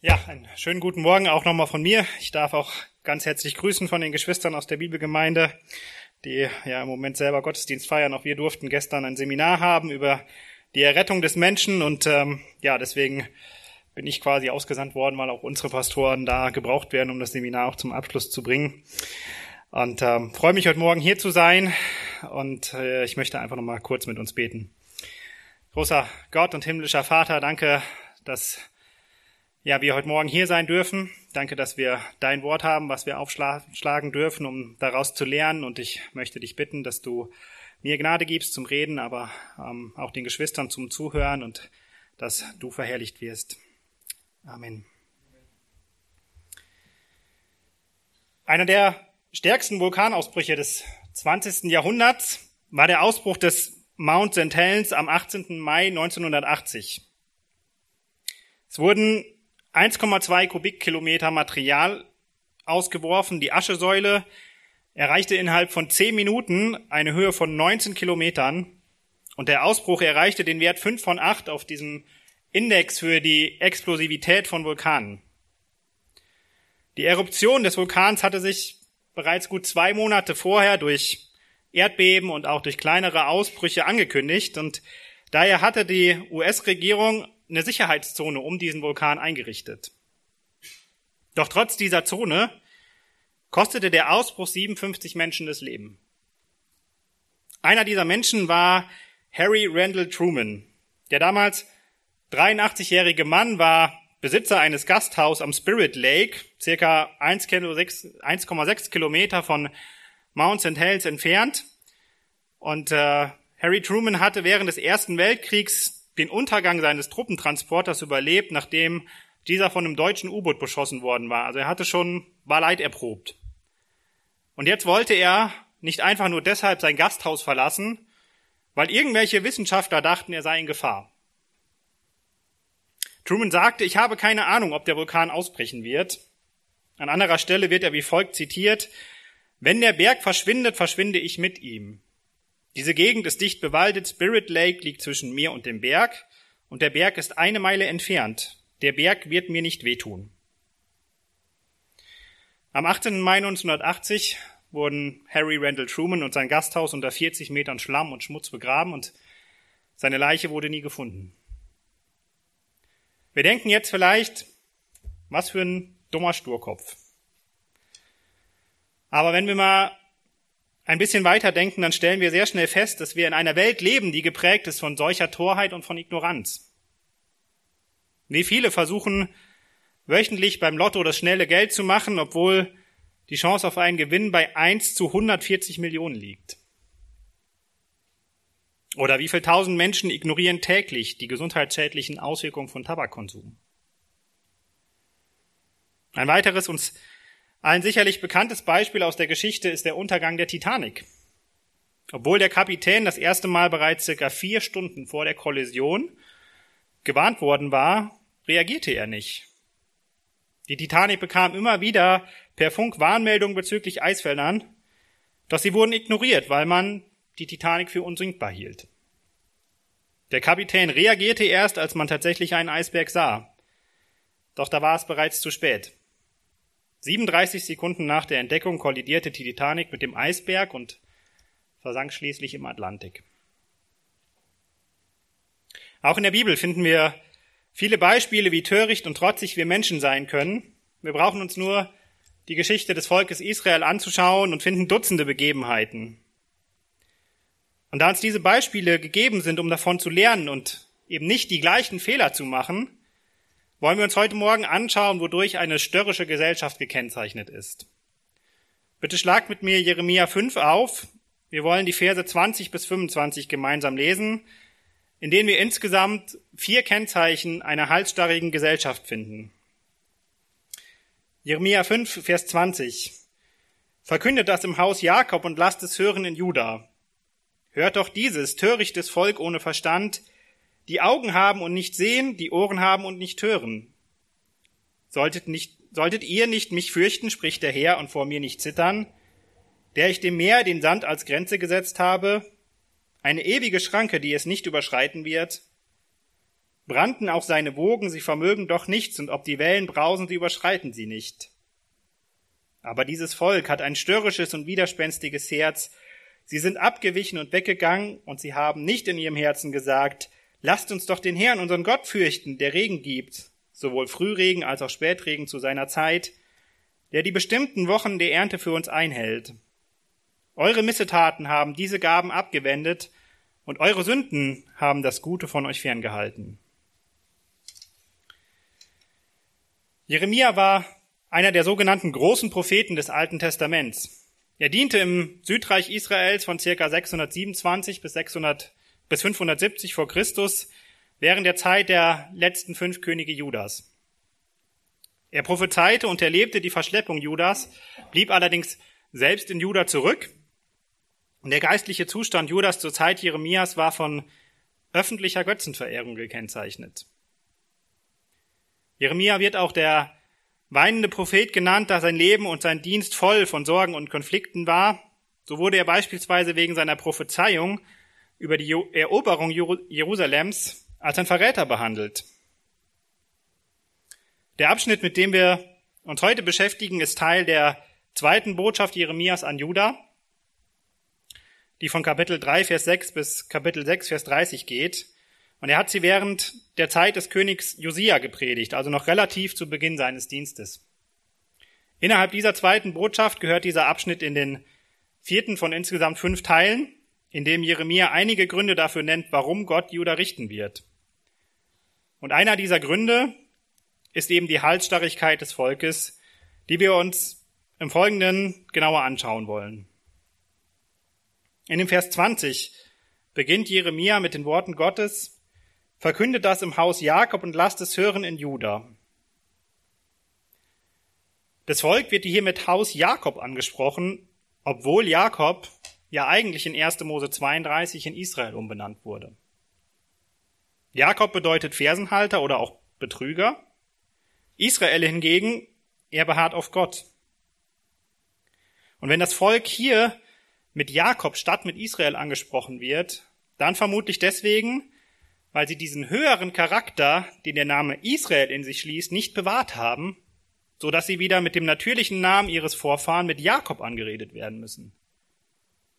Ja, einen schönen guten Morgen auch nochmal von mir. Ich darf auch ganz herzlich grüßen von den Geschwistern aus der Bibelgemeinde, die ja im Moment selber Gottesdienst feiern. Auch wir durften gestern ein Seminar haben über die Errettung des Menschen und ähm, ja, deswegen bin ich quasi ausgesandt worden, weil auch unsere Pastoren da gebraucht werden, um das Seminar auch zum Abschluss zu bringen. Und ähm, freue mich heute Morgen hier zu sein und äh, ich möchte einfach nochmal kurz mit uns beten. Großer Gott und himmlischer Vater, danke, dass ja, wir heute Morgen hier sein dürfen. Danke, dass wir dein Wort haben, was wir aufschlagen dürfen, um daraus zu lernen. Und ich möchte dich bitten, dass du mir Gnade gibst zum Reden, aber ähm, auch den Geschwistern zum Zuhören und dass du verherrlicht wirst. Amen. Einer der stärksten Vulkanausbrüche des 20. Jahrhunderts war der Ausbruch des Mount St. Helens am 18. Mai 1980. Es wurden 1,2 Kubikkilometer Material ausgeworfen. Die Aschesäule erreichte innerhalb von 10 Minuten eine Höhe von 19 Kilometern und der Ausbruch erreichte den Wert 5 von 8 auf diesem Index für die Explosivität von Vulkanen. Die Eruption des Vulkans hatte sich bereits gut zwei Monate vorher durch Erdbeben und auch durch kleinere Ausbrüche angekündigt und daher hatte die US-Regierung eine Sicherheitszone um diesen Vulkan eingerichtet. Doch trotz dieser Zone kostete der Ausbruch 57 Menschen das Leben. Einer dieser Menschen war Harry Randall Truman. Der damals 83-jährige Mann war Besitzer eines Gasthaus am Spirit Lake, circa 1,6 Kilometer von Mount St. Helens entfernt. Und äh, Harry Truman hatte während des Ersten Weltkriegs den Untergang seines Truppentransporters überlebt, nachdem dieser von einem deutschen U-Boot beschossen worden war. Also er hatte schon, war erprobt. Und jetzt wollte er nicht einfach nur deshalb sein Gasthaus verlassen, weil irgendwelche Wissenschaftler dachten, er sei in Gefahr. Truman sagte, ich habe keine Ahnung, ob der Vulkan ausbrechen wird. An anderer Stelle wird er wie folgt zitiert, wenn der Berg verschwindet, verschwinde ich mit ihm. Diese Gegend ist dicht bewaldet. Spirit Lake liegt zwischen mir und dem Berg. Und der Berg ist eine Meile entfernt. Der Berg wird mir nicht wehtun. Am 18. Mai 1980 wurden Harry Randall Truman und sein Gasthaus unter 40 Metern Schlamm und Schmutz begraben und seine Leiche wurde nie gefunden. Wir denken jetzt vielleicht, was für ein dummer Sturkopf. Aber wenn wir mal ein bisschen weiter denken, dann stellen wir sehr schnell fest, dass wir in einer Welt leben, die geprägt ist von solcher Torheit und von Ignoranz. Wie viele versuchen wöchentlich beim Lotto das schnelle Geld zu machen, obwohl die Chance auf einen Gewinn bei 1 zu 140 Millionen liegt. Oder wie viele tausend Menschen ignorieren täglich die gesundheitsschädlichen Auswirkungen von Tabakkonsum. Ein weiteres uns ein sicherlich bekanntes Beispiel aus der Geschichte ist der Untergang der Titanic. Obwohl der Kapitän das erste Mal bereits circa vier Stunden vor der Kollision gewarnt worden war, reagierte er nicht. Die Titanic bekam immer wieder per Funk Warnmeldungen bezüglich Eisfeldern, doch sie wurden ignoriert, weil man die Titanic für unsinkbar hielt. Der Kapitän reagierte erst, als man tatsächlich einen Eisberg sah. Doch da war es bereits zu spät. 37 Sekunden nach der Entdeckung kollidierte die Titanic mit dem Eisberg und versank schließlich im Atlantik. Auch in der Bibel finden wir viele Beispiele, wie töricht und trotzig wir Menschen sein können. Wir brauchen uns nur die Geschichte des Volkes Israel anzuschauen und finden Dutzende Begebenheiten. Und da uns diese Beispiele gegeben sind, um davon zu lernen und eben nicht die gleichen Fehler zu machen, wollen wir uns heute Morgen anschauen, wodurch eine störrische Gesellschaft gekennzeichnet ist. Bitte schlagt mit mir Jeremia 5 auf. Wir wollen die Verse 20 bis 25 gemeinsam lesen, in denen wir insgesamt vier Kennzeichen einer halsstarrigen Gesellschaft finden. Jeremia 5, Vers 20. Verkündet das im Haus Jakob und lasst es hören in Juda. Hört doch dieses, törichtes Volk ohne Verstand, die Augen haben und nicht sehen, die Ohren haben und nicht hören. Solltet, nicht, solltet ihr nicht mich fürchten, spricht der Herr, und vor mir nicht zittern, der ich dem Meer den Sand als Grenze gesetzt habe, eine ewige Schranke, die es nicht überschreiten wird? Brannten auch seine Wogen, sie vermögen doch nichts, und ob die Wellen brausen, sie überschreiten sie nicht. Aber dieses Volk hat ein störrisches und widerspenstiges Herz. Sie sind abgewichen und weggegangen, und sie haben nicht in ihrem Herzen gesagt, lasst uns doch den Herrn, unseren Gott, fürchten, der Regen gibt, sowohl Frühregen als auch Spätregen zu seiner Zeit, der die bestimmten Wochen der Ernte für uns einhält. Eure Missetaten haben diese Gaben abgewendet, und eure Sünden haben das Gute von euch ferngehalten. Jeremia war einer der sogenannten großen Propheten des Alten Testaments. Er diente im Südreich Israels von circa 627 bis 600 bis 570 vor Christus während der Zeit der letzten fünf Könige Judas. Er prophezeite und erlebte die Verschleppung Judas, blieb allerdings selbst in Juda zurück. Und der geistliche Zustand Judas zur Zeit Jeremias war von öffentlicher Götzenverehrung gekennzeichnet. Jeremia wird auch der weinende Prophet genannt, da sein Leben und sein Dienst voll von Sorgen und Konflikten war. So wurde er beispielsweise wegen seiner Prophezeiung über die Eroberung Jerusalems als ein Verräter behandelt. Der Abschnitt, mit dem wir uns heute beschäftigen, ist Teil der zweiten Botschaft Jeremias an Juda, die von Kapitel 3, Vers 6 bis Kapitel 6, Vers 30 geht. Und er hat sie während der Zeit des Königs Josia gepredigt, also noch relativ zu Beginn seines Dienstes. Innerhalb dieser zweiten Botschaft gehört dieser Abschnitt in den vierten von insgesamt fünf Teilen, in dem Jeremia einige Gründe dafür nennt, warum Gott Juda richten wird. Und einer dieser Gründe ist eben die Halsstarrigkeit des Volkes, die wir uns im Folgenden genauer anschauen wollen. In dem Vers 20 beginnt Jeremia mit den Worten Gottes, Verkündet das im Haus Jakob und lasst es hören in Juda. Das Volk wird hier mit Haus Jakob angesprochen, obwohl Jakob ja eigentlich in 1. Mose 32 in Israel umbenannt wurde. Jakob bedeutet Fersenhalter oder auch Betrüger. Israel hingegen, er beharrt auf Gott. Und wenn das Volk hier mit Jakob statt mit Israel angesprochen wird, dann vermutlich deswegen, weil sie diesen höheren Charakter, den der Name Israel in sich schließt, nicht bewahrt haben, so dass sie wieder mit dem natürlichen Namen ihres Vorfahren mit Jakob angeredet werden müssen.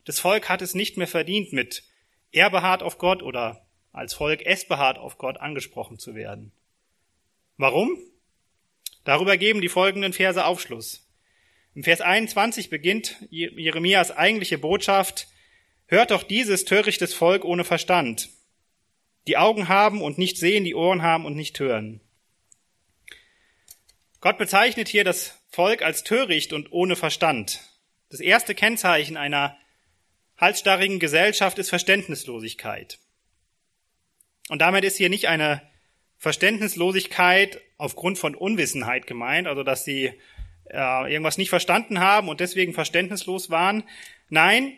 Das Volk hat es nicht mehr verdient, mit er beharrt auf Gott oder als Volk es beharrt auf Gott angesprochen zu werden. Warum? Darüber geben die folgenden Verse Aufschluss. Im Vers 21 beginnt Jeremias eigentliche Botschaft, Hört doch dieses törichtes Volk ohne Verstand die Augen haben und nicht sehen, die Ohren haben und nicht hören. Gott bezeichnet hier das Volk als töricht und ohne Verstand. Das erste Kennzeichen einer halsstarrigen Gesellschaft ist Verständnislosigkeit. Und damit ist hier nicht eine Verständnislosigkeit aufgrund von Unwissenheit gemeint, also dass sie äh, irgendwas nicht verstanden haben und deswegen verständnislos waren. Nein,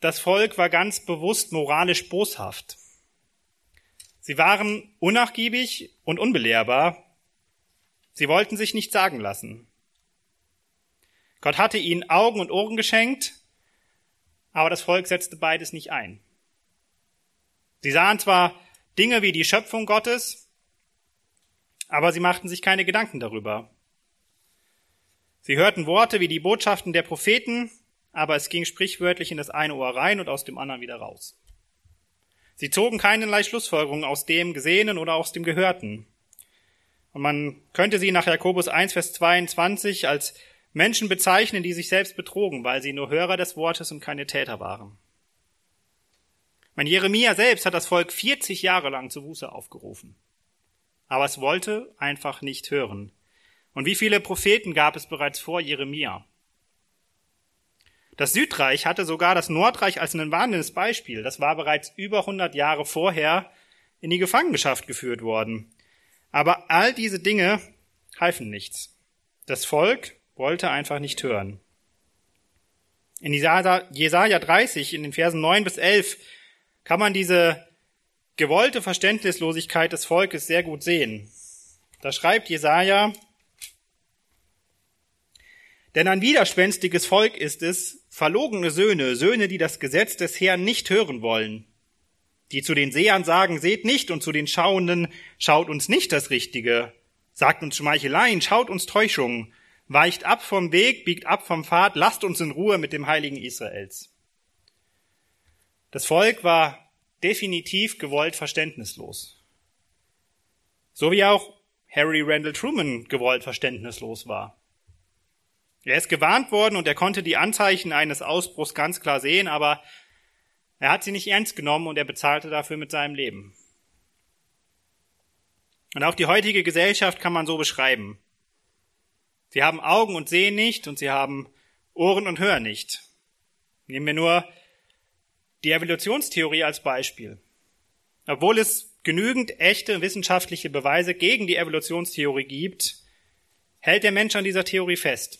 das Volk war ganz bewusst moralisch boshaft. Sie waren unnachgiebig und unbelehrbar. Sie wollten sich nicht sagen lassen. Gott hatte ihnen Augen und Ohren geschenkt, aber das Volk setzte beides nicht ein. Sie sahen zwar Dinge wie die Schöpfung Gottes, aber sie machten sich keine Gedanken darüber. Sie hörten Worte wie die Botschaften der Propheten, aber es ging sprichwörtlich in das eine Ohr rein und aus dem anderen wieder raus. Sie zogen keinerlei Schlussfolgerungen aus dem Gesehenen oder aus dem Gehörten. Und man könnte sie nach Jakobus 1, Vers 22 als Menschen bezeichnen, die sich selbst betrogen, weil sie nur Hörer des Wortes und keine Täter waren. Mein Jeremia selbst hat das Volk 40 Jahre lang zu Buße aufgerufen. Aber es wollte einfach nicht hören. Und wie viele Propheten gab es bereits vor Jeremia? Das Südreich hatte sogar das Nordreich als ein warnendes Beispiel. Das war bereits über 100 Jahre vorher in die Gefangenschaft geführt worden. Aber all diese Dinge halfen nichts. Das Volk wollte einfach nicht hören. In Jesaja 30, in den Versen 9 bis 11, kann man diese gewollte Verständnislosigkeit des Volkes sehr gut sehen. Da schreibt Jesaja, denn ein widerspenstiges Volk ist es, verlogene Söhne, Söhne, die das Gesetz des Herrn nicht hören wollen. die zu den Sehern sagen, seht nicht, und zu den Schauenden, schaut uns nicht das Richtige, sagt uns Schmeicheleien, schaut uns Täuschungen, weicht ab vom Weg, biegt ab vom Pfad, lasst uns in Ruhe mit dem Heiligen Israels. Das Volk war definitiv gewollt verständnislos. So wie auch Harry Randall Truman gewollt verständnislos war. Er ist gewarnt worden und er konnte die Anzeichen eines Ausbruchs ganz klar sehen, aber er hat sie nicht ernst genommen und er bezahlte dafür mit seinem Leben. Und auch die heutige Gesellschaft kann man so beschreiben. Sie haben Augen und sehen nicht und sie haben Ohren und hören nicht. Nehmen wir nur die Evolutionstheorie als Beispiel. Obwohl es genügend echte wissenschaftliche Beweise gegen die Evolutionstheorie gibt, hält der Mensch an dieser Theorie fest.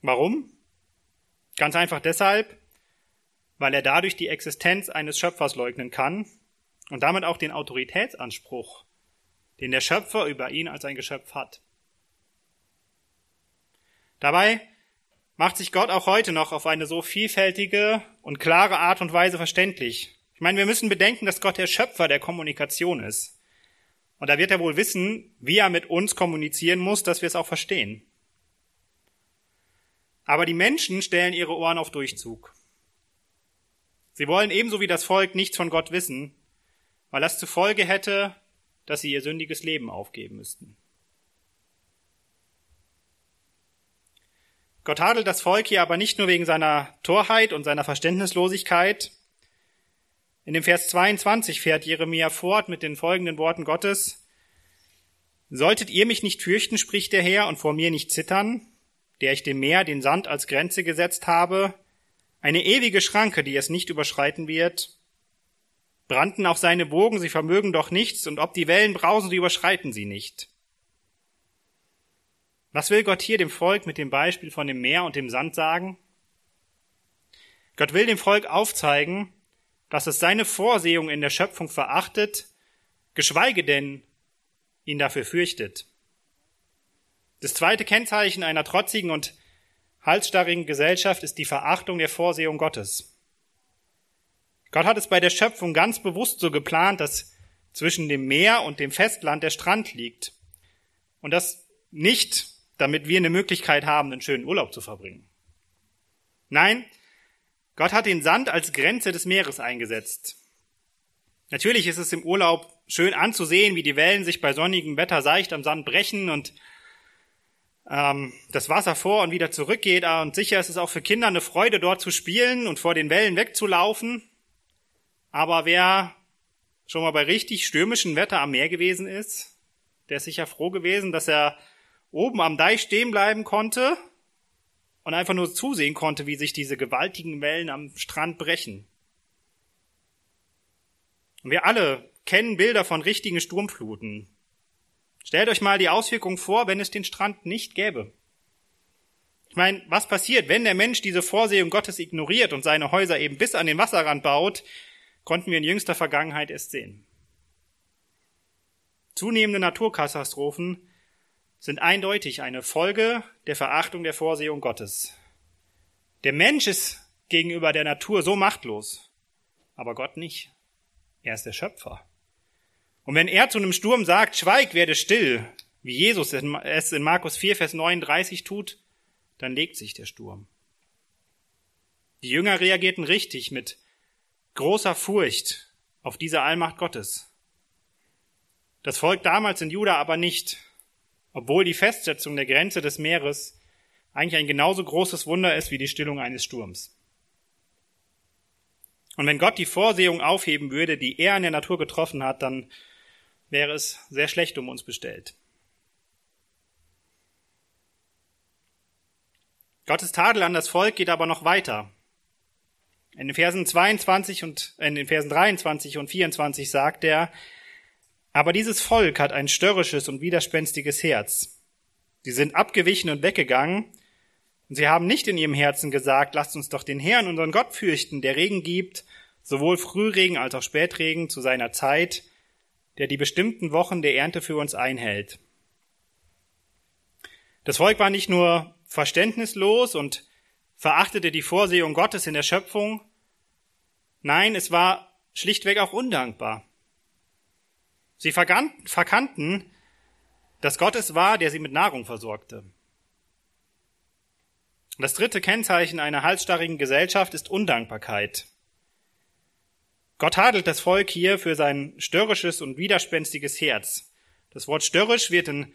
Warum? Ganz einfach deshalb, weil er dadurch die Existenz eines Schöpfers leugnen kann und damit auch den Autoritätsanspruch, den der Schöpfer über ihn als ein Geschöpf hat. Dabei macht sich Gott auch heute noch auf eine so vielfältige und klare Art und Weise verständlich. Ich meine, wir müssen bedenken, dass Gott der Schöpfer der Kommunikation ist. Und da wird er wohl wissen, wie er mit uns kommunizieren muss, dass wir es auch verstehen. Aber die Menschen stellen ihre Ohren auf Durchzug. Sie wollen ebenso wie das Volk nichts von Gott wissen, weil das zur Folge hätte, dass sie ihr sündiges Leben aufgeben müssten. Gott tadelt das Volk hier aber nicht nur wegen seiner Torheit und seiner Verständnislosigkeit. In dem Vers 22 fährt Jeremia fort mit den folgenden Worten Gottes. Solltet ihr mich nicht fürchten, spricht der Herr, und vor mir nicht zittern, der ich dem Meer den Sand als Grenze gesetzt habe, eine ewige Schranke, die es nicht überschreiten wird. Brannten auch seine Wogen, sie vermögen doch nichts, und ob die Wellen brausen, sie überschreiten sie nicht. Was will Gott hier dem Volk mit dem Beispiel von dem Meer und dem Sand sagen? Gott will dem Volk aufzeigen, dass es seine Vorsehung in der Schöpfung verachtet, geschweige denn ihn dafür fürchtet. Das zweite Kennzeichen einer trotzigen und halsstarrigen Gesellschaft ist die Verachtung der Vorsehung Gottes. Gott hat es bei der Schöpfung ganz bewusst so geplant, dass zwischen dem Meer und dem Festland der Strand liegt. Und das nicht, damit wir eine Möglichkeit haben, einen schönen Urlaub zu verbringen. Nein, Gott hat den Sand als Grenze des Meeres eingesetzt. Natürlich ist es im Urlaub schön anzusehen, wie die Wellen sich bei sonnigem Wetter seicht am Sand brechen und ähm, das Wasser vor und wieder zurückgeht. Ah, und sicher ist es auch für Kinder eine Freude, dort zu spielen und vor den Wellen wegzulaufen. Aber wer schon mal bei richtig stürmischem Wetter am Meer gewesen ist, der ist sicher froh gewesen, dass er oben am Deich stehen bleiben konnte und einfach nur zusehen konnte, wie sich diese gewaltigen Wellen am Strand brechen. Und wir alle kennen Bilder von richtigen Sturmfluten. Stellt euch mal die Auswirkungen vor, wenn es den Strand nicht gäbe. Ich meine, was passiert, wenn der Mensch diese Vorsehung Gottes ignoriert und seine Häuser eben bis an den Wasserrand baut, konnten wir in jüngster Vergangenheit erst sehen. Zunehmende Naturkatastrophen sind eindeutig eine Folge der Verachtung der Vorsehung Gottes. Der Mensch ist gegenüber der Natur so machtlos, aber Gott nicht. Er ist der Schöpfer. Und wenn er zu einem Sturm sagt, schweig, werde still, wie Jesus es in Markus 4, Vers 39 tut, dann legt sich der Sturm. Die Jünger reagierten richtig mit großer Furcht auf diese Allmacht Gottes. Das Volk damals in Juda aber nicht, obwohl die Festsetzung der Grenze des Meeres eigentlich ein genauso großes Wunder ist wie die Stillung eines Sturms. Und wenn Gott die Vorsehung aufheben würde, die er in der Natur getroffen hat, dann wäre es sehr schlecht um uns bestellt. Gottes Tadel an das Volk geht aber noch weiter. In den Versen 22 und in den Versen 23 und 24 sagt er, aber dieses Volk hat ein störrisches und widerspenstiges Herz. Sie sind abgewichen und weggegangen, und sie haben nicht in ihrem Herzen gesagt, lasst uns doch den Herrn, unseren Gott fürchten, der Regen gibt, sowohl Frühregen als auch Spätregen zu seiner Zeit, der die bestimmten Wochen der Ernte für uns einhält. Das Volk war nicht nur verständnislos und verachtete die Vorsehung Gottes in der Schöpfung, Nein, es war schlichtweg auch undankbar. Sie verkannten, dass Gott es war, der sie mit Nahrung versorgte. Das dritte Kennzeichen einer halsstarrigen Gesellschaft ist Undankbarkeit. Gott tadelt das Volk hier für sein störrisches und widerspenstiges Herz. Das Wort störrisch wird in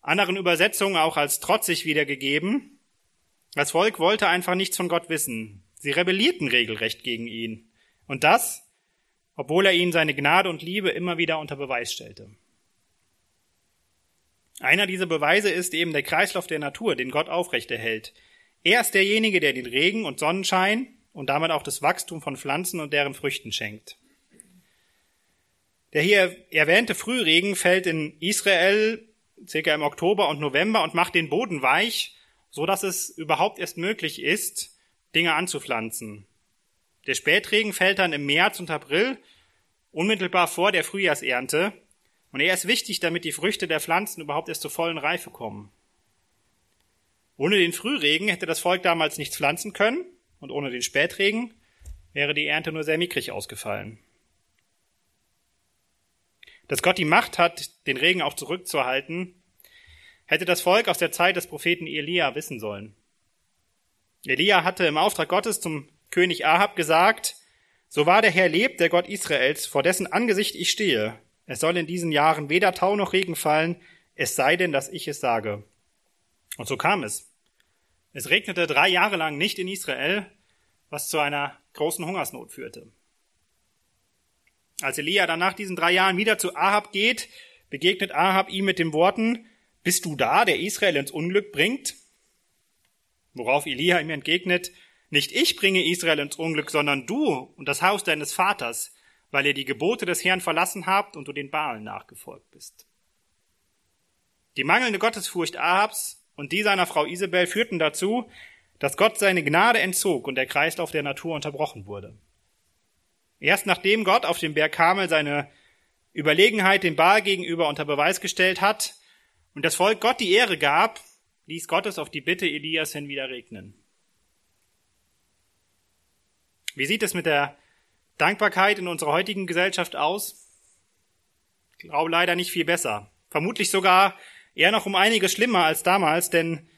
anderen Übersetzungen auch als trotzig wiedergegeben. Das Volk wollte einfach nichts von Gott wissen. Sie rebellierten regelrecht gegen ihn. Und das, obwohl er ihnen seine Gnade und Liebe immer wieder unter Beweis stellte. Einer dieser Beweise ist eben der Kreislauf der Natur, den Gott aufrechterhält. Er ist derjenige, der den Regen und Sonnenschein und damit auch das Wachstum von Pflanzen und deren Früchten schenkt. Der hier erwähnte Frühregen fällt in Israel circa im Oktober und November und macht den Boden weich, so dass es überhaupt erst möglich ist, Dinge anzupflanzen. Der Spätregen fällt dann im März und April, unmittelbar vor der Frühjahrsernte, und er ist wichtig, damit die Früchte der Pflanzen überhaupt erst zur vollen Reife kommen. Ohne den Frühregen hätte das Volk damals nichts pflanzen können und ohne den Spätregen wäre die Ernte nur sehr mickrig ausgefallen. Dass Gott die Macht hat, den Regen auch zurückzuhalten, hätte das Volk aus der Zeit des Propheten Elia wissen sollen. Elia hatte im Auftrag Gottes zum König Ahab gesagt, so wahr der Herr lebt, der Gott Israels, vor dessen Angesicht ich stehe, es soll in diesen Jahren weder Tau noch Regen fallen, es sei denn, dass ich es sage. Und so kam es. Es regnete drei Jahre lang nicht in Israel, was zu einer großen Hungersnot führte. Als Elia dann nach diesen drei Jahren wieder zu Ahab geht, begegnet Ahab ihm mit den Worten, bist du da, der Israel ins Unglück bringt? Worauf Elia ihm entgegnet, nicht ich bringe Israel ins Unglück, sondern du und das Haus deines Vaters, weil ihr die Gebote des Herrn verlassen habt und du den Baalen nachgefolgt bist. Die mangelnde Gottesfurcht Ahabs und die seiner Frau Isabel führten dazu, dass Gott seine Gnade entzog und der Kreislauf der Natur unterbrochen wurde. Erst nachdem Gott auf dem Berg Kamel seine Überlegenheit dem Baal gegenüber unter Beweis gestellt hat und das Volk Gott die Ehre gab, ließ Gott es auf die Bitte Elias hin wieder regnen. Wie sieht es mit der Dankbarkeit in unserer heutigen Gesellschaft aus? Ich glaube leider nicht viel besser. Vermutlich sogar Eher noch um einiges schlimmer als damals, denn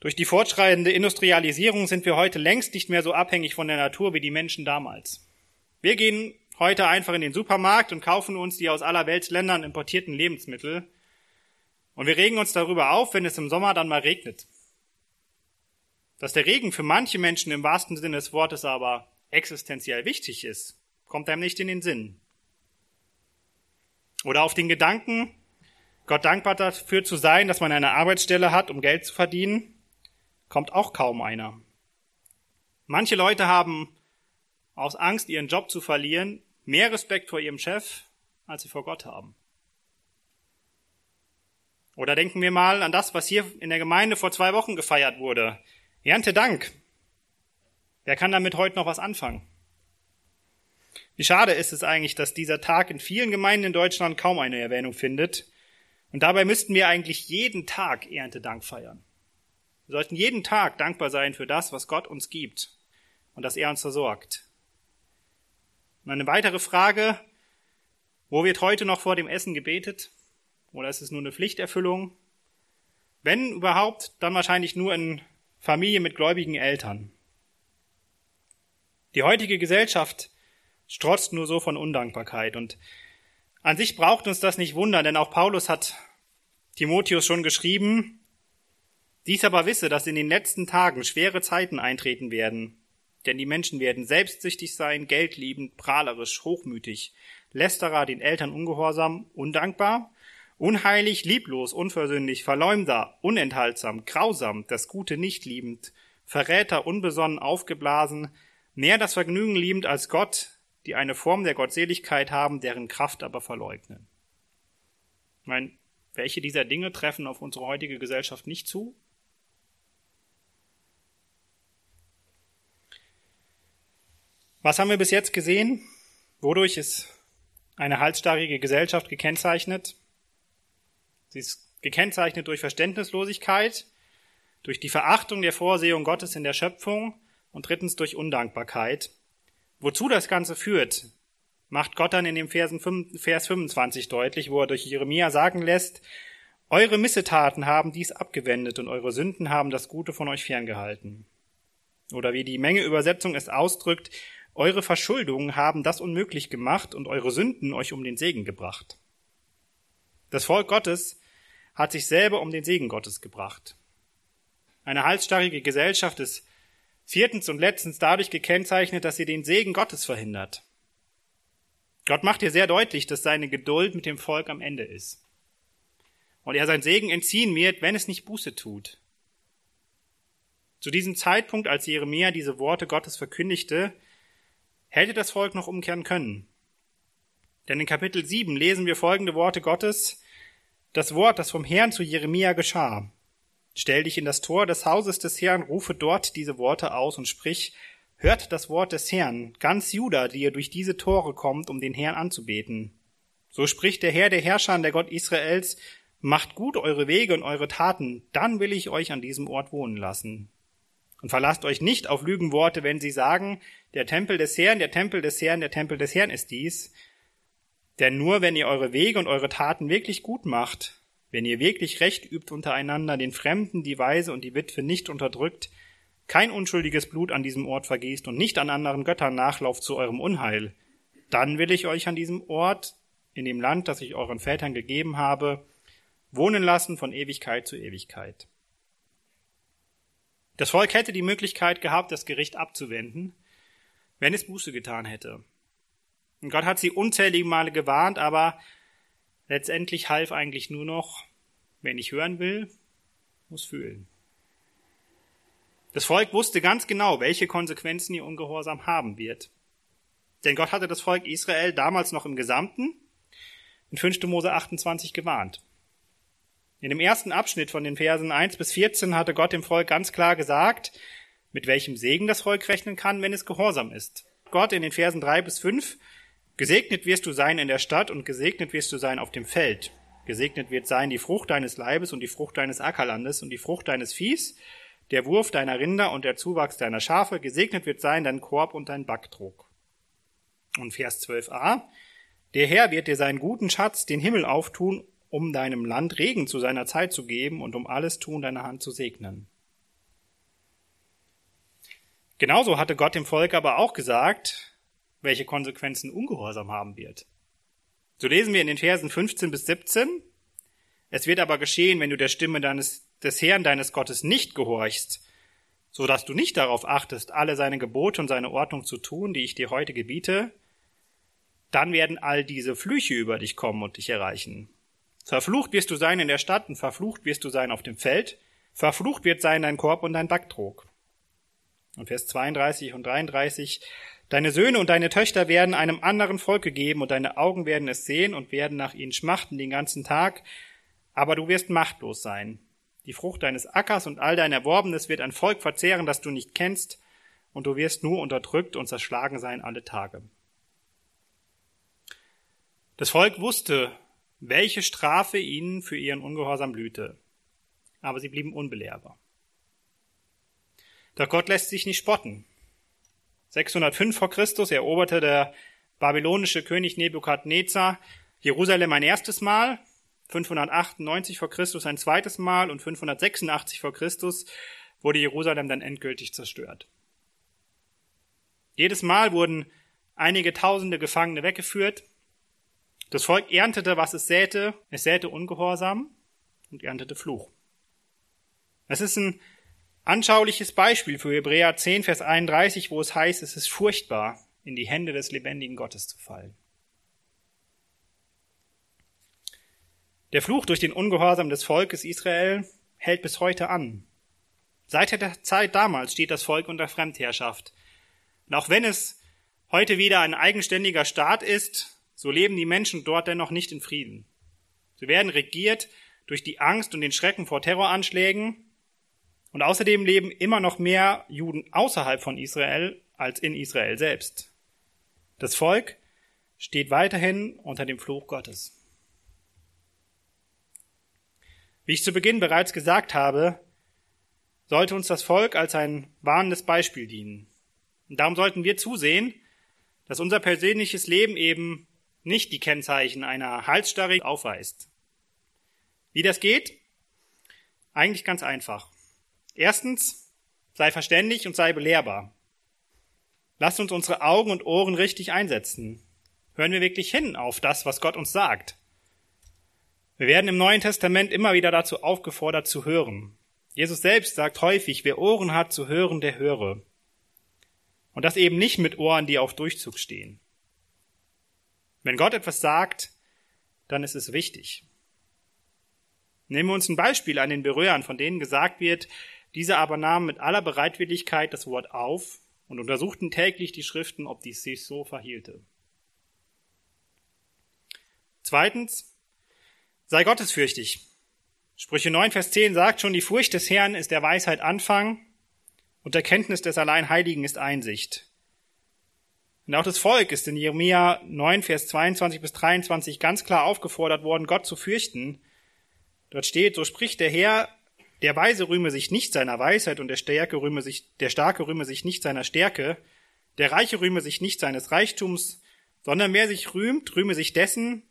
durch die fortschreitende Industrialisierung sind wir heute längst nicht mehr so abhängig von der Natur wie die Menschen damals. Wir gehen heute einfach in den Supermarkt und kaufen uns die aus aller Welt Ländern importierten Lebensmittel. Und wir regen uns darüber auf, wenn es im Sommer dann mal regnet. Dass der Regen für manche Menschen im wahrsten Sinne des Wortes aber existenziell wichtig ist, kommt einem nicht in den Sinn. Oder auf den Gedanken, Gott dankbar dafür zu sein, dass man eine Arbeitsstelle hat, um Geld zu verdienen, kommt auch kaum einer. Manche Leute haben aus Angst, ihren Job zu verlieren, mehr Respekt vor ihrem Chef, als sie vor Gott haben. Oder denken wir mal an das, was hier in der Gemeinde vor zwei Wochen gefeiert wurde. Erntedank. Wer kann damit heute noch was anfangen? Wie schade ist es eigentlich, dass dieser Tag in vielen Gemeinden in Deutschland kaum eine Erwähnung findet und dabei müssten wir eigentlich jeden Tag Erntedank feiern. Wir sollten jeden Tag dankbar sein für das, was Gott uns gibt und dass er uns versorgt. Und eine weitere Frage, wo wird heute noch vor dem Essen gebetet? Oder ist es nur eine Pflichterfüllung? Wenn überhaupt, dann wahrscheinlich nur in Familie mit gläubigen Eltern. Die heutige Gesellschaft strotzt nur so von Undankbarkeit und an sich braucht uns das nicht wundern, denn auch Paulus hat Timotheus schon geschrieben, dies aber wisse, dass in den letzten Tagen schwere Zeiten eintreten werden, denn die Menschen werden selbstsüchtig sein, geldliebend, prahlerisch, hochmütig, lästerer, den Eltern ungehorsam, undankbar, unheilig, lieblos, unversöhnlich, verleumder, unenthaltsam, grausam, das Gute nicht liebend, Verräter, unbesonnen, aufgeblasen, mehr das Vergnügen liebend als Gott, die eine Form der Gottseligkeit haben, deren Kraft aber verleugnen. Ich meine, welche dieser Dinge treffen auf unsere heutige Gesellschaft nicht zu? Was haben wir bis jetzt gesehen? Wodurch ist eine halsstarrige Gesellschaft gekennzeichnet? Sie ist gekennzeichnet durch Verständnislosigkeit, durch die Verachtung der Vorsehung Gottes in der Schöpfung und drittens durch Undankbarkeit. Wozu das Ganze führt, macht Gott dann in dem Vers 25 deutlich, wo er durch Jeremia sagen lässt, eure Missetaten haben dies abgewendet und eure Sünden haben das Gute von euch ferngehalten. Oder wie die Menge Übersetzung es ausdrückt, eure Verschuldungen haben das unmöglich gemacht und eure Sünden euch um den Segen gebracht. Das Volk Gottes hat sich selber um den Segen Gottes gebracht. Eine halsstarrige Gesellschaft ist viertens und letztens dadurch gekennzeichnet, dass sie den Segen Gottes verhindert. Gott macht hier sehr deutlich, dass seine Geduld mit dem Volk am Ende ist. Und er sein Segen entziehen wird, wenn es nicht Buße tut. Zu diesem Zeitpunkt, als Jeremia diese Worte Gottes verkündigte, hätte das Volk noch umkehren können. Denn in Kapitel 7 lesen wir folgende Worte Gottes, das Wort, das vom Herrn zu Jeremia geschah. Stell dich in das Tor des Hauses des Herrn, rufe dort diese Worte aus und sprich, hört das Wort des Herrn, ganz Juda, die ihr durch diese Tore kommt, um den Herrn anzubeten. So spricht der Herr der Herrscher, der Gott Israels, macht gut eure Wege und eure Taten, dann will ich euch an diesem Ort wohnen lassen. Und verlasst euch nicht auf Lügenworte, wenn sie sagen, der Tempel des Herrn, der Tempel des Herrn, der Tempel des Herrn ist dies. Denn nur wenn ihr eure Wege und eure Taten wirklich gut macht, wenn ihr wirklich Recht übt untereinander, den Fremden, die Weise und die Witwe nicht unterdrückt, kein unschuldiges Blut an diesem Ort vergießt und nicht an anderen Göttern nachlauft zu eurem Unheil, dann will ich euch an diesem Ort, in dem Land, das ich euren Vätern gegeben habe, wohnen lassen von Ewigkeit zu Ewigkeit. Das Volk hätte die Möglichkeit gehabt, das Gericht abzuwenden, wenn es Buße getan hätte. Und Gott hat sie unzählige Male gewarnt, aber letztendlich half eigentlich nur noch, wenn ich hören will, muss fühlen. Das Volk wusste ganz genau, welche Konsequenzen ihr Ungehorsam haben wird. Denn Gott hatte das Volk Israel damals noch im Gesamten in 5. Mose 28 gewarnt. In dem ersten Abschnitt von den Versen 1 bis 14 hatte Gott dem Volk ganz klar gesagt, mit welchem Segen das Volk rechnen kann, wenn es gehorsam ist. Gott in den Versen 3 bis 5 Gesegnet wirst du sein in der Stadt und gesegnet wirst du sein auf dem Feld. Gesegnet wird sein die Frucht deines Leibes und die Frucht deines Ackerlandes und die Frucht deines Viehs, der Wurf deiner Rinder und der Zuwachs deiner Schafe. Gesegnet wird sein dein Korb und dein Backtrog. Und Vers 12a. Der Herr wird dir seinen guten Schatz, den Himmel auftun, um deinem Land Regen zu seiner Zeit zu geben und um alles Tun deiner Hand zu segnen. Genauso hatte Gott dem Volk aber auch gesagt, welche Konsequenzen Ungehorsam haben wird. So lesen wir in den Versen 15 bis 17. Es wird aber geschehen, wenn du der Stimme deines, des Herrn deines Gottes nicht gehorchst, so dass du nicht darauf achtest, alle seine Gebote und seine Ordnung zu tun, die ich dir heute gebiete, dann werden all diese Flüche über dich kommen und dich erreichen. Verflucht wirst du sein in der Stadt und verflucht wirst du sein auf dem Feld, verflucht wird sein dein Korb und dein Backtrog. Und Vers 32 und 33, Deine Söhne und deine Töchter werden einem anderen Volk gegeben und deine Augen werden es sehen und werden nach ihnen schmachten den ganzen Tag, aber du wirst machtlos sein. Die Frucht deines Ackers und all dein Erworbenes wird ein Volk verzehren, das du nicht kennst, und du wirst nur unterdrückt und zerschlagen sein alle Tage. Das Volk wusste, welche Strafe ihnen für ihren Ungehorsam blühte, aber sie blieben unbelehrbar. Doch Gott lässt sich nicht spotten. 605 vor Christus eroberte der babylonische König Nebukadnezar Jerusalem ein erstes Mal, 598 vor Christus ein zweites Mal und 586 vor Christus wurde Jerusalem dann endgültig zerstört. Jedes Mal wurden einige tausende Gefangene weggeführt. Das Volk erntete, was es säte. Es säte Ungehorsam und erntete Fluch. Es ist ein anschauliches Beispiel für Hebräer 10, Vers 31, wo es heißt, es ist furchtbar, in die Hände des lebendigen Gottes zu fallen. Der Fluch durch den Ungehorsam des Volkes Israel hält bis heute an. Seit der Zeit damals steht das Volk unter Fremdherrschaft. Und auch wenn es heute wieder ein eigenständiger Staat ist, so leben die Menschen dort dennoch nicht in Frieden. Sie werden regiert durch die Angst und den Schrecken vor Terroranschlägen und außerdem leben immer noch mehr Juden außerhalb von Israel als in Israel selbst. Das Volk steht weiterhin unter dem Fluch Gottes. Wie ich zu Beginn bereits gesagt habe, sollte uns das Volk als ein warnendes Beispiel dienen. Und darum sollten wir zusehen, dass unser persönliches Leben eben nicht die Kennzeichen einer Halsstarre aufweist. Wie das geht? Eigentlich ganz einfach. Erstens, sei verständig und sei belehrbar. Lasst uns unsere Augen und Ohren richtig einsetzen. Hören wir wirklich hin auf das, was Gott uns sagt. Wir werden im Neuen Testament immer wieder dazu aufgefordert zu hören. Jesus selbst sagt häufig, wer Ohren hat zu hören, der höre. Und das eben nicht mit Ohren, die auf Durchzug stehen. Wenn Gott etwas sagt, dann ist es wichtig. Nehmen wir uns ein Beispiel an den Berührern, von denen gesagt wird, diese aber nahmen mit aller Bereitwilligkeit das Wort auf und untersuchten täglich die Schriften, ob dies sich so verhielte. Zweitens, sei gottesfürchtig. Sprüche 9, Vers 10 sagt schon, die Furcht des Herrn ist der Weisheit Anfang und der Kenntnis des Alleinheiligen ist Einsicht. Und auch das Volk ist in Jeremia 9, Vers 22 bis 23 ganz klar aufgefordert worden, Gott zu fürchten. Dort steht, so spricht der Herr, der Weise rühme sich nicht seiner Weisheit und der Stärke rühme sich, der Starke rühme sich nicht seiner Stärke, der Reiche rühme sich nicht seines Reichtums, sondern wer sich rühmt, rühme sich dessen,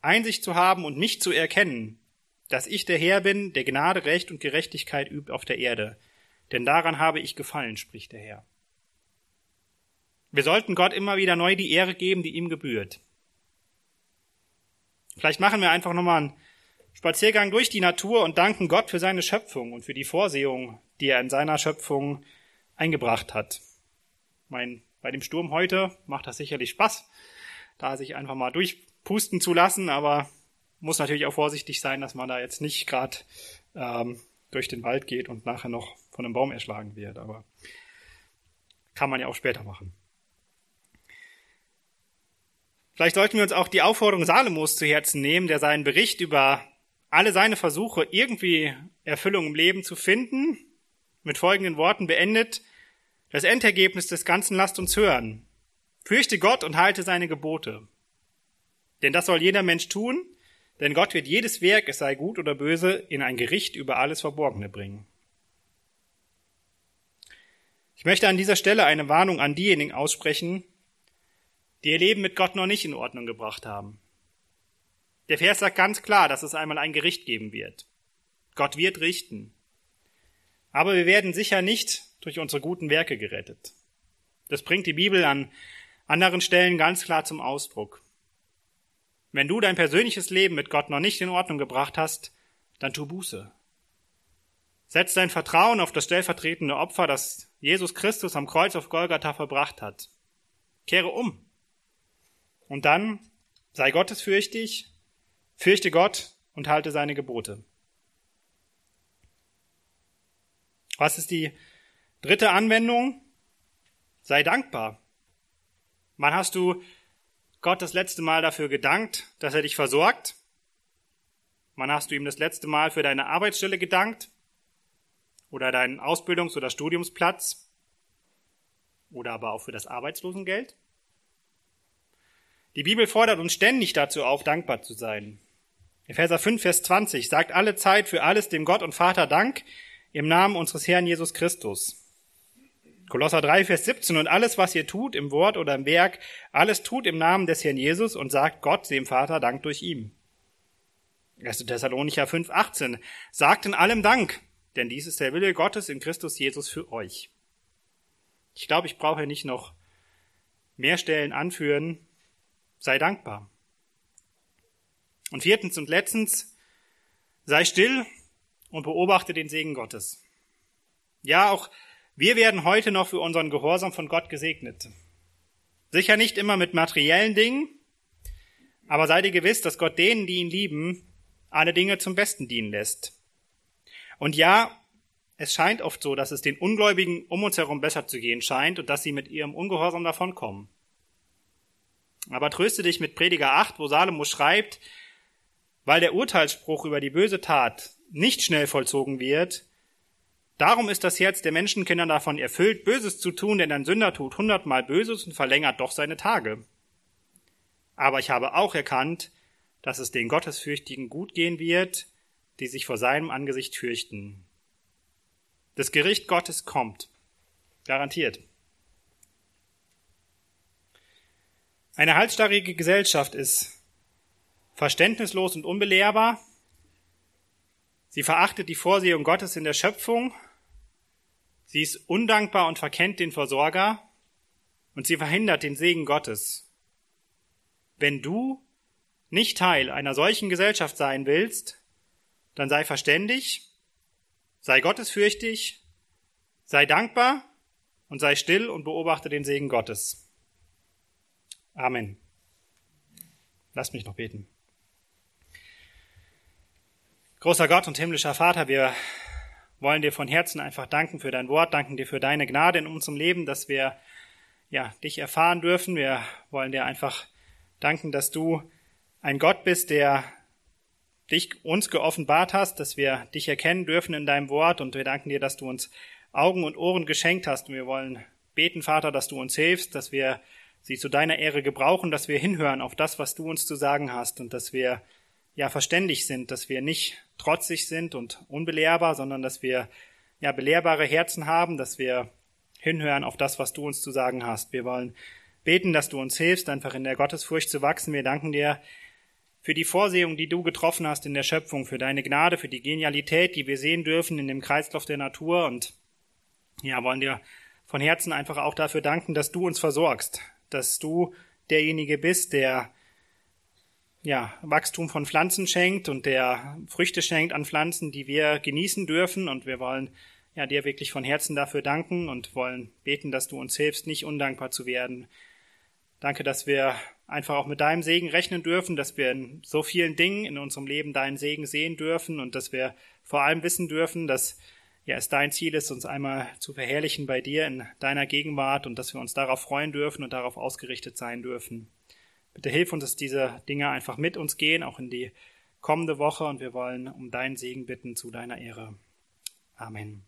Einsicht zu haben und nicht zu erkennen, dass ich der Herr bin, der Gnade, Recht und Gerechtigkeit übt auf der Erde. Denn daran habe ich gefallen, spricht der Herr. Wir sollten Gott immer wieder neu die Ehre geben, die ihm gebührt. Vielleicht machen wir einfach nochmal einen Spaziergang durch die Natur und danken Gott für seine Schöpfung und für die Vorsehung, die er in seiner Schöpfung eingebracht hat. Mein, bei dem Sturm heute macht das sicherlich Spaß, da sich einfach mal durchpusten zu lassen, aber muss natürlich auch vorsichtig sein, dass man da jetzt nicht gerade ähm, durch den Wald geht und nachher noch von einem Baum erschlagen wird. Aber kann man ja auch später machen. Vielleicht sollten wir uns auch die Aufforderung Salomos zu Herzen nehmen, der seinen Bericht über alle seine Versuche, irgendwie Erfüllung im Leben zu finden, mit folgenden Worten beendet. Das Endergebnis des Ganzen lasst uns hören. Fürchte Gott und halte seine Gebote. Denn das soll jeder Mensch tun, denn Gott wird jedes Werk, es sei gut oder böse, in ein Gericht über alles Verborgene bringen. Ich möchte an dieser Stelle eine Warnung an diejenigen aussprechen, die ihr Leben mit Gott noch nicht in Ordnung gebracht haben. Der Vers sagt ganz klar, dass es einmal ein Gericht geben wird. Gott wird richten. Aber wir werden sicher nicht durch unsere guten Werke gerettet. Das bringt die Bibel an anderen Stellen ganz klar zum Ausdruck. Wenn du dein persönliches Leben mit Gott noch nicht in Ordnung gebracht hast, dann tu Buße. Setz dein Vertrauen auf das stellvertretende Opfer, das Jesus Christus am Kreuz auf Golgatha verbracht hat. Kehre um. Und dann sei gottesfürchtig, fürchte Gott und halte seine Gebote. Was ist die dritte Anwendung? Sei dankbar. Wann hast du Gott das letzte Mal dafür gedankt, dass er dich versorgt? Wann hast du ihm das letzte Mal für deine Arbeitsstelle gedankt? Oder deinen Ausbildungs- oder Studiumsplatz? Oder aber auch für das Arbeitslosengeld? Die Bibel fordert uns ständig dazu auf, dankbar zu sein. Epheser 5, Vers 20 sagt alle Zeit für alles dem Gott und Vater Dank im Namen unseres Herrn Jesus Christus. Kolosser 3, Vers 17 und alles, was ihr tut, im Wort oder im Werk, alles tut im Namen des Herrn Jesus und sagt Gott, dem Vater, Dank durch ihm. 1. Thessalonicher 5, 18 sagt in allem Dank, denn dies ist der Wille Gottes in Christus Jesus für euch. Ich glaube, ich brauche nicht noch mehr Stellen anführen, sei dankbar. Und viertens und letztens, sei still und beobachte den Segen Gottes. Ja, auch wir werden heute noch für unseren Gehorsam von Gott gesegnet. Sicher nicht immer mit materiellen Dingen, aber sei dir gewiss, dass Gott denen, die ihn lieben, alle Dinge zum Besten dienen lässt. Und ja, es scheint oft so, dass es den Ungläubigen um uns herum besser zu gehen scheint und dass sie mit ihrem Ungehorsam davonkommen. Aber tröste dich mit Prediger 8, wo Salomo schreibt, weil der Urteilsspruch über die böse Tat nicht schnell vollzogen wird, darum ist das Herz der Menschenkinder davon erfüllt, Böses zu tun, denn ein Sünder tut hundertmal Böses und verlängert doch seine Tage. Aber ich habe auch erkannt, dass es den Gottesfürchtigen gut gehen wird, die sich vor seinem Angesicht fürchten. Das Gericht Gottes kommt. Garantiert. Eine halsstarrige Gesellschaft ist verständnislos und unbelehrbar. Sie verachtet die Vorsehung Gottes in der Schöpfung. Sie ist undankbar und verkennt den Versorger. Und sie verhindert den Segen Gottes. Wenn du nicht Teil einer solchen Gesellschaft sein willst, dann sei verständig, sei gottesfürchtig, sei dankbar und sei still und beobachte den Segen Gottes. Amen. Lass mich noch beten. Großer Gott und himmlischer Vater, wir wollen dir von Herzen einfach danken für dein Wort, danken dir für deine Gnade in unserem Leben, dass wir ja, dich erfahren dürfen. Wir wollen dir einfach danken, dass du ein Gott bist, der dich uns geoffenbart hast, dass wir dich erkennen dürfen in deinem Wort. Und wir danken dir, dass du uns Augen und Ohren geschenkt hast. Und wir wollen beten, Vater, dass du uns hilfst, dass wir sie zu deiner Ehre gebrauchen, dass wir hinhören auf das, was du uns zu sagen hast. Und dass wir ja verständig sind, dass wir nicht trotzig sind und unbelehrbar, sondern dass wir ja belehrbare Herzen haben, dass wir hinhören auf das, was du uns zu sagen hast. Wir wollen beten, dass du uns hilfst, einfach in der Gottesfurcht zu wachsen. Wir danken dir, für die Vorsehung, die du getroffen hast in der Schöpfung, für deine Gnade, für die Genialität, die wir sehen dürfen in dem Kreislauf der Natur und ja, wollen dir von Herzen einfach auch dafür danken, dass du uns versorgst, dass du derjenige bist, der ja, Wachstum von Pflanzen schenkt und der Früchte schenkt an Pflanzen, die wir genießen dürfen und wir wollen ja dir wirklich von Herzen dafür danken und wollen beten, dass du uns hilfst, nicht undankbar zu werden. Danke, dass wir einfach auch mit deinem Segen rechnen dürfen, dass wir in so vielen Dingen in unserem Leben deinen Segen sehen dürfen und dass wir vor allem wissen dürfen, dass ja es dein Ziel ist, uns einmal zu verherrlichen bei dir in deiner Gegenwart und dass wir uns darauf freuen dürfen und darauf ausgerichtet sein dürfen. Bitte hilf uns, dass diese Dinge einfach mit uns gehen, auch in die kommende Woche und wir wollen um deinen Segen bitten zu deiner Ehre. Amen.